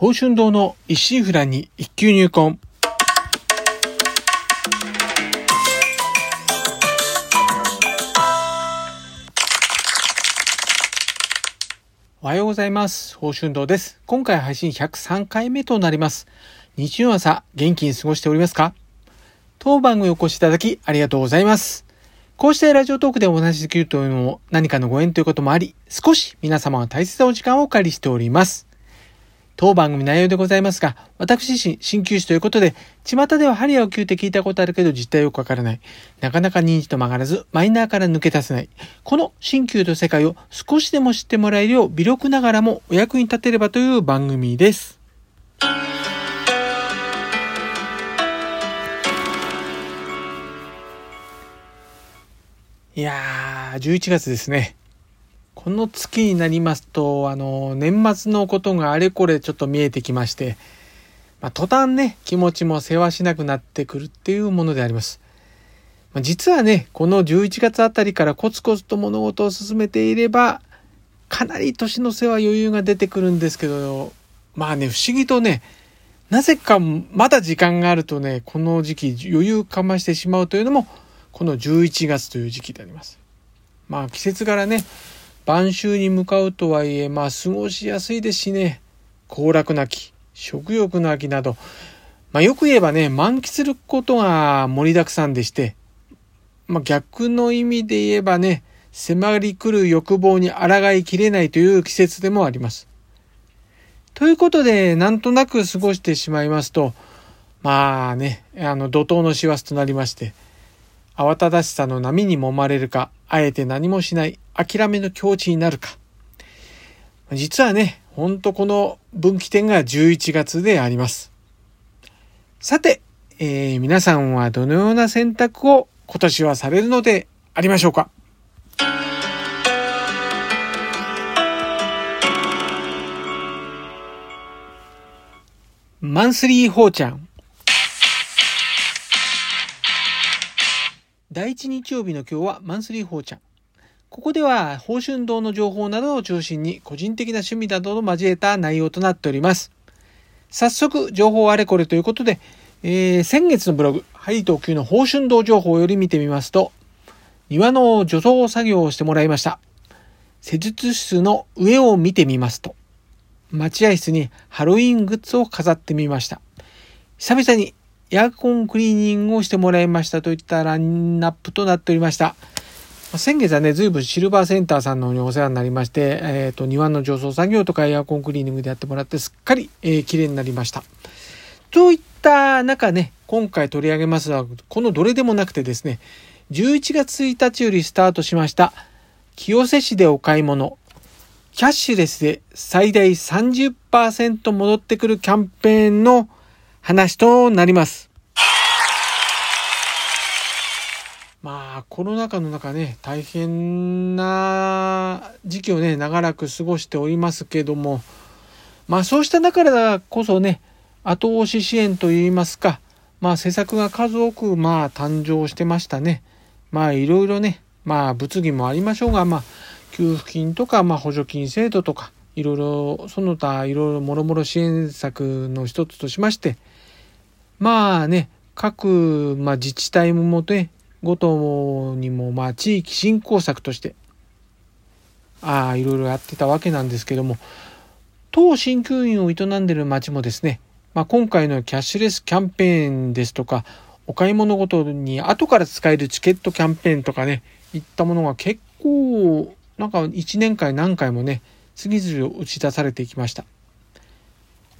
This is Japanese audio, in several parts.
宝春堂の一心不乱に一級入魂。おはようございます。宝春堂です。今回配信103回目となります。日曜朝、元気に過ごしておりますか？当番組お越しいただきありがとうございます。こうしてラジオトークでお話しできるというのも何かのご縁ということもあり、少し皆様の大切なお時間をお借りしております。当番組内容でございますが、私自身、鍼灸師ということで、巷では針を灸って聞いたことあるけど実態よくわからない。なかなか認知と曲がらず、マイナーから抜け出せない。この鍼灸と世界を少しでも知ってもらえるよう、微力ながらもお役に立てればという番組です。いやー、11月ですね。この月になりますと、あの、年末のことがあれこれちょっと見えてきまして、まあ、途端ね、気持ちも世話しなくなってくるっていうものであります。まあ、実はね、この11月あたりからコツコツと物事を進めていれば、かなり年の瀬は余裕が出てくるんですけど、まあね、不思議とね、なぜかまだ時間があるとね、この時期余裕かましてしまうというのも、この11月という時期であります。まあ季節柄ね、晩秋に向かうとはいえ、まあ過ごしやすいですしね、行楽なき、食欲の秋など、まあよく言えばね、満喫することが盛りだくさんでして、まあ逆の意味で言えばね、迫り来る欲望に抗いきれないという季節でもあります。ということで、なんとなく過ごしてしまいますと、まあね、あの怒涛の師走となりまして、慌ただしさの波に揉まれるか、あえて何もしない諦めの境地になるか。実はね、ほんとこの分岐点が11月であります。さて、えー、皆さんはどのような選択を今年はされるのでありましょうか？マンスリーホーちゃん。第一日曜日の今日はマンスリーホーちゃん。ここでは、宝春堂の情報などを中心に個人的な趣味などを交えた内容となっております。早速、情報あれこれということで、えー、先月のブログ、ハリ東急の宝春堂情報より見てみますと、庭の除草作業をしてもらいました。施術室の上を見てみますと、待合室にハロウィングッズを飾ってみました。久々にエアコンクリーニングをしてもらいましたといったラインナップとなっておりました。先月はね、随分シルバーセンターさんの方にお世話になりまして、えっ、ー、と、庭の除草作業とかエアコンクリーニングでやってもらって、すっかり、えー、綺麗になりました。といった中ね、今回取り上げますのは、このどれでもなくてですね、11月1日よりスタートしました、清瀬市でお買い物、キャッシュレスで最大30%戻ってくるキャンペーンの話となります。まあ、コロナ禍の中ね、大変な時期をね、長らく過ごしておりますけども、まあそうした中だこそね、後押し支援といいますか、まあ施策が数多くまあ誕生してましたね。まあいろいろね、まあ物議もありましょうが、まあ給付金とか、まあ補助金制度とか、いろいろ、その他いろいろもろもろ支援策の一つとしまして、まあね、各、まあ、自治体もね、ごとにも、まあ、地域振興策として、ああ、いろいろやってたわけなんですけども、当鍼灸院を営んでる町もですね、まあ、今回のキャッシュレスキャンペーンですとか、お買い物ごとに後から使えるチケットキャンペーンとかね、いったものが結構、なんか1年間何回もね、次々打ち出されていきました。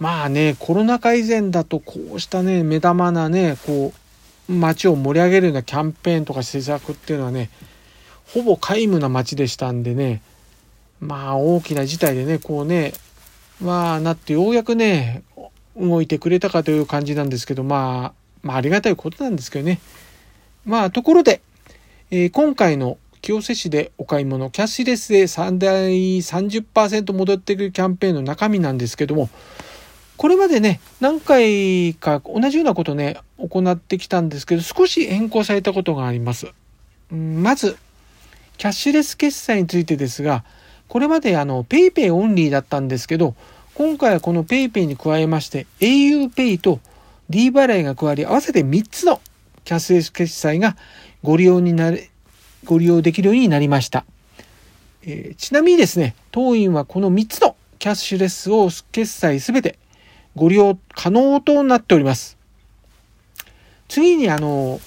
まあね、コロナ禍以前だとこうしたね、目玉なね、こう、街を盛り上げるようなキャンペーンとか施策っていうのはね、ほぼ皆無な街でしたんでね、まあ大きな事態でね、こうね、まあなってようやくね、動いてくれたかという感じなんですけど、まあ、まあありがたいことなんですけどね。まあところで、えー、今回の清瀬市でお買い物、キャッシュレスで最大30%戻ってくるキャンペーンの中身なんですけども、これまでね、何回か同じようなことね、行ってきたんですけど、少し変更されたことがあります。まず、キャッシュレス決済についてですが、これまであの、PayPay オンリーだったんですけど、今回はこの PayPay に加えまして auPay と D 払いが加わり合わせて3つのキャッシュレス決済がご利用になる、ご利用できるようになりました。えー、ちなみにですね、当院はこの3つのキャッシュレスを決済すべてご利用可能となっております。次にあの、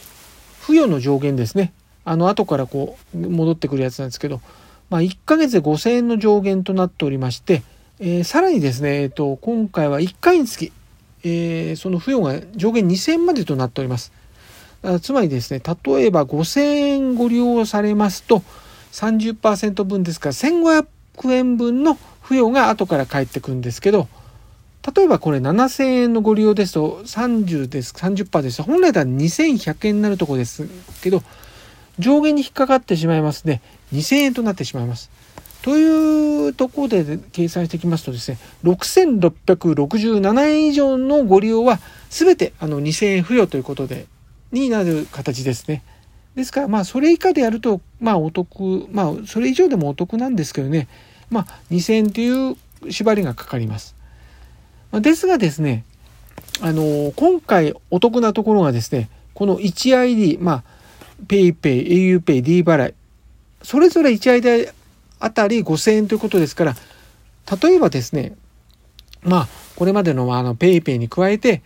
付与の上限ですね。あの、後からこう、戻ってくるやつなんですけど、まあ、1ヶ月で5000円の上限となっておりまして、えー、さらにですね、えっ、ー、と、今回は1回につき、えー、その付与が上限2000円までとなっております。つまりですね、例えば5000円ご利用されますと、30%分ですから1500円分の付与が後から返ってくるんですけど、例えばこれ7000円のご利用ですと30です、30%です、本来だと2100円になるとこですけど、上限に引っかかってしまいますね、2000円となってしまいます。というところで計算していきますとですね、6667円以上のご利用は全てあの2000円付与ということで、になる形ですね。ですから、まあ、それ以下でやると、まあ、お得、まあ、それ以上でもお得なんですけどね、まあ、2000円という縛りがかかります。ですがですね、あの、今回お得なところがですね、この 1ID、まあ、PayPay、auPay、D 払い、それぞれ 1ID あたり5000円ということですから、例えばですね、まあ、これまでのあの PayPay に加えて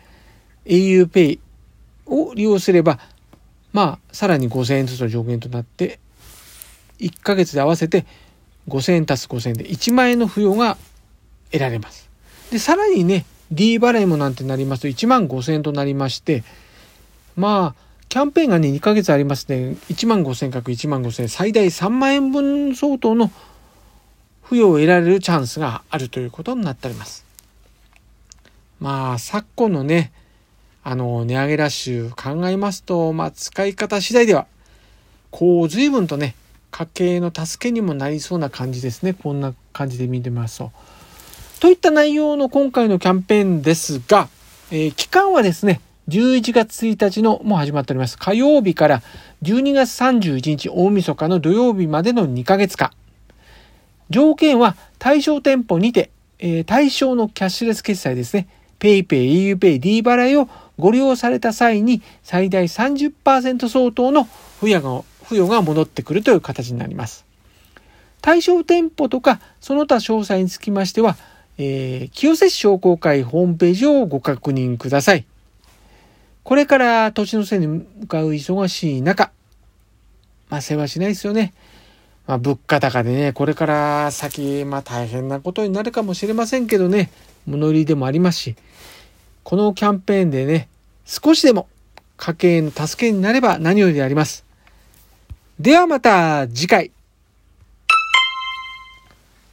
auPay を利用すれば、まあ、さらに5000円ずつの上限となって、1ヶ月で合わせて5000円足す5000円で1万円の付与が得られます。で、さらにね、D 払いもなんてなりますと1万5000円となりまして、まあ、キャンペーンがね、2ヶ月ありますね。1万5000円か1万5000円、最大3万円分相当の付与を得られるチャンスがあるということになっております。まあ、昨今のね、あの、値上げラッシュ考えますと、まあ、使い方次第では、こう、随分とね、家計の助けにもなりそうな感じですね。こんな感じで見てますと。といった内容の今回のキャンペーンですが、えー、期間はですね、11月1日のもう始まっております。火曜日から12月31日大晦日の土曜日までの2ヶ月間。条件は対象店舗にて、えー、対象のキャッシュレス決済ですね。PayPay、auPay、D 払いをご利用された際に最大30%相当の付与が付与が戻ってくるという形になります。対象店舗とかその他詳細につきましては、えー、清瀬市商工会ホームページをご確認ください。これから土地のせいに向かう忙しい中、まあ世話しないですよね。まあ物価高でね、これから先、まあ大変なことになるかもしれませんけどね、物売りでもありますし、このキャンペーンでね、少しでも家計の助けになれば何よりであります。ではまた次回。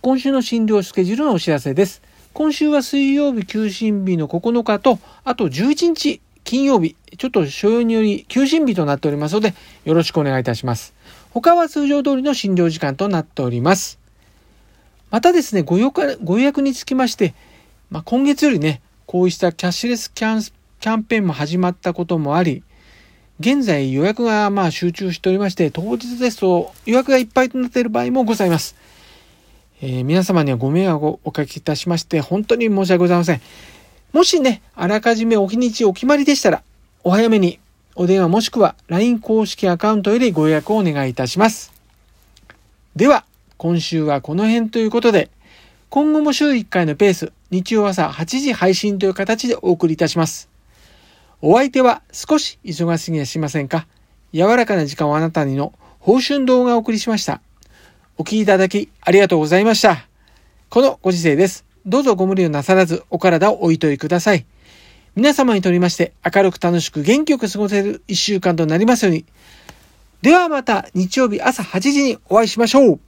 今週の診療スケジュールのお知らせです。今週は水曜日休診日の9日と、あと11日金曜日、ちょっと所要により休診日となっておりますので、よろしくお願いいたします。他は通常通りの診療時間となっております。またですね、ご予約につきまして、まあ、今月よりね、こうしたキャッシュレスキャンキャンペーンも始まったこともあり、現在予約がまあ集中しておりまして、当日ですと予約がいっぱいとなっている場合もございます。えー、皆様にはご迷惑をおかけいたしまして、本当に申し訳ございません。もしね、あらかじめお日にちお決まりでしたら、お早めにお電話もしくは LINE 公式アカウントよりご予約をお願いいたします。では、今週はこの辺ということで、今後も週1回のペース、日曜朝8時配信という形でお送りいたします。お相手は少し忙しすぎやしませんか？柔らかな時間をあなたにの報春動画をお送りしました。お聴きいただきありがとうございました。このご時世です。どうぞご無理をなさらずお体をおいといください。皆様にとりまして明るく楽しく元気よく過ごせる一週間となりますように。ではまた日曜日朝8時にお会いしましょう。